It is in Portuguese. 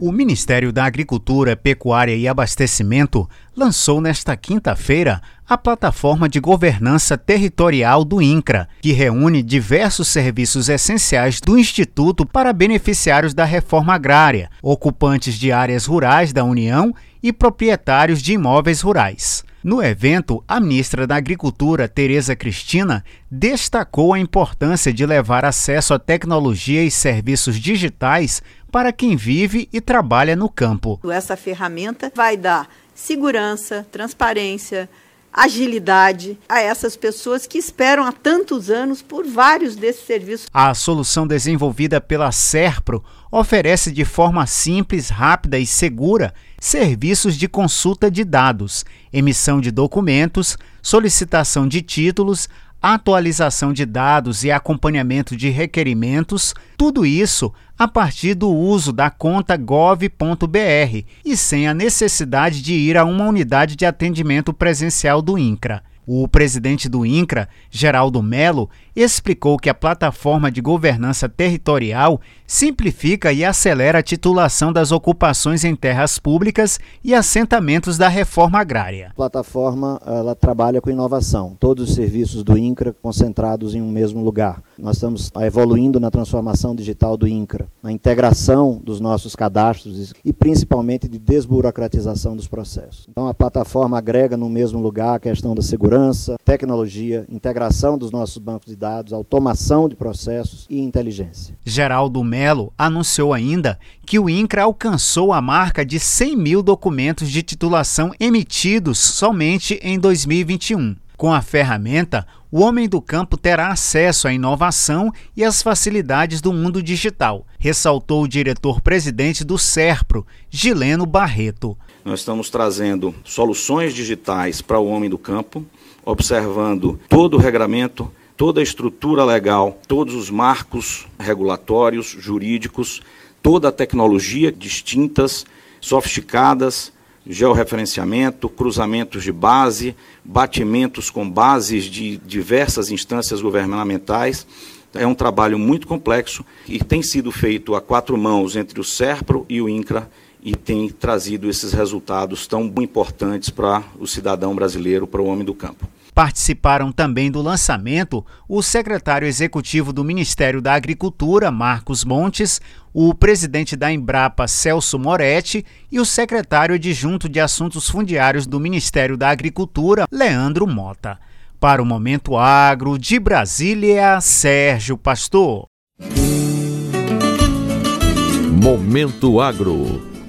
O Ministério da Agricultura, Pecuária e Abastecimento lançou nesta quinta-feira a plataforma de governança territorial do INCRA, que reúne diversos serviços essenciais do Instituto para beneficiários da reforma agrária, ocupantes de áreas rurais da União e proprietários de imóveis rurais. No evento, a ministra da Agricultura, Tereza Cristina, destacou a importância de levar acesso à tecnologia e serviços digitais para quem vive e trabalha no campo. Essa ferramenta vai dar segurança, transparência, agilidade a essas pessoas que esperam há tantos anos por vários desses serviços. A solução desenvolvida pela Serpro oferece de forma simples, rápida e segura serviços de consulta de dados, emissão de documentos, solicitação de títulos, atualização de dados e acompanhamento de requerimentos, tudo isso a partir do uso da conta gov.br e sem a necessidade de ir a uma unidade de atendimento presencial do INCRA. O presidente do INCRA, Geraldo Melo, explicou que a plataforma de governança territorial simplifica e acelera a titulação das ocupações em terras públicas e assentamentos da reforma agrária. A plataforma ela trabalha com inovação, todos os serviços do INCRA concentrados em um mesmo lugar. Nós estamos evoluindo na transformação digital do INCRA, na integração dos nossos cadastros e principalmente de desburocratização dos processos. Então a plataforma agrega no mesmo lugar a questão da segurança, tecnologia, integração dos nossos bancos de dados, automação de processos e inteligência. Geraldo Melo anunciou ainda que o INCRA alcançou a marca de 100 mil documentos de titulação emitidos somente em 2021. Com a ferramenta, o homem do campo terá acesso à inovação e às facilidades do mundo digital, ressaltou o diretor-presidente do SERPRO, Gileno Barreto. Nós estamos trazendo soluções digitais para o homem do campo, observando todo o regramento, toda a estrutura legal, todos os marcos regulatórios, jurídicos, toda a tecnologia distintas, sofisticadas, georreferenciamento, cruzamentos de base, batimentos com bases de diversas instâncias governamentais. É um trabalho muito complexo e tem sido feito a quatro mãos entre o SERPRO e o INCRA e tem trazido esses resultados tão importantes para o cidadão brasileiro, para o homem do campo. Participaram também do lançamento o secretário executivo do Ministério da Agricultura, Marcos Montes, o presidente da Embrapa, Celso Moretti, e o secretário adjunto de Assuntos Fundiários do Ministério da Agricultura, Leandro Mota. Para o Momento Agro, de Brasília, Sérgio Pastor. Momento Agro.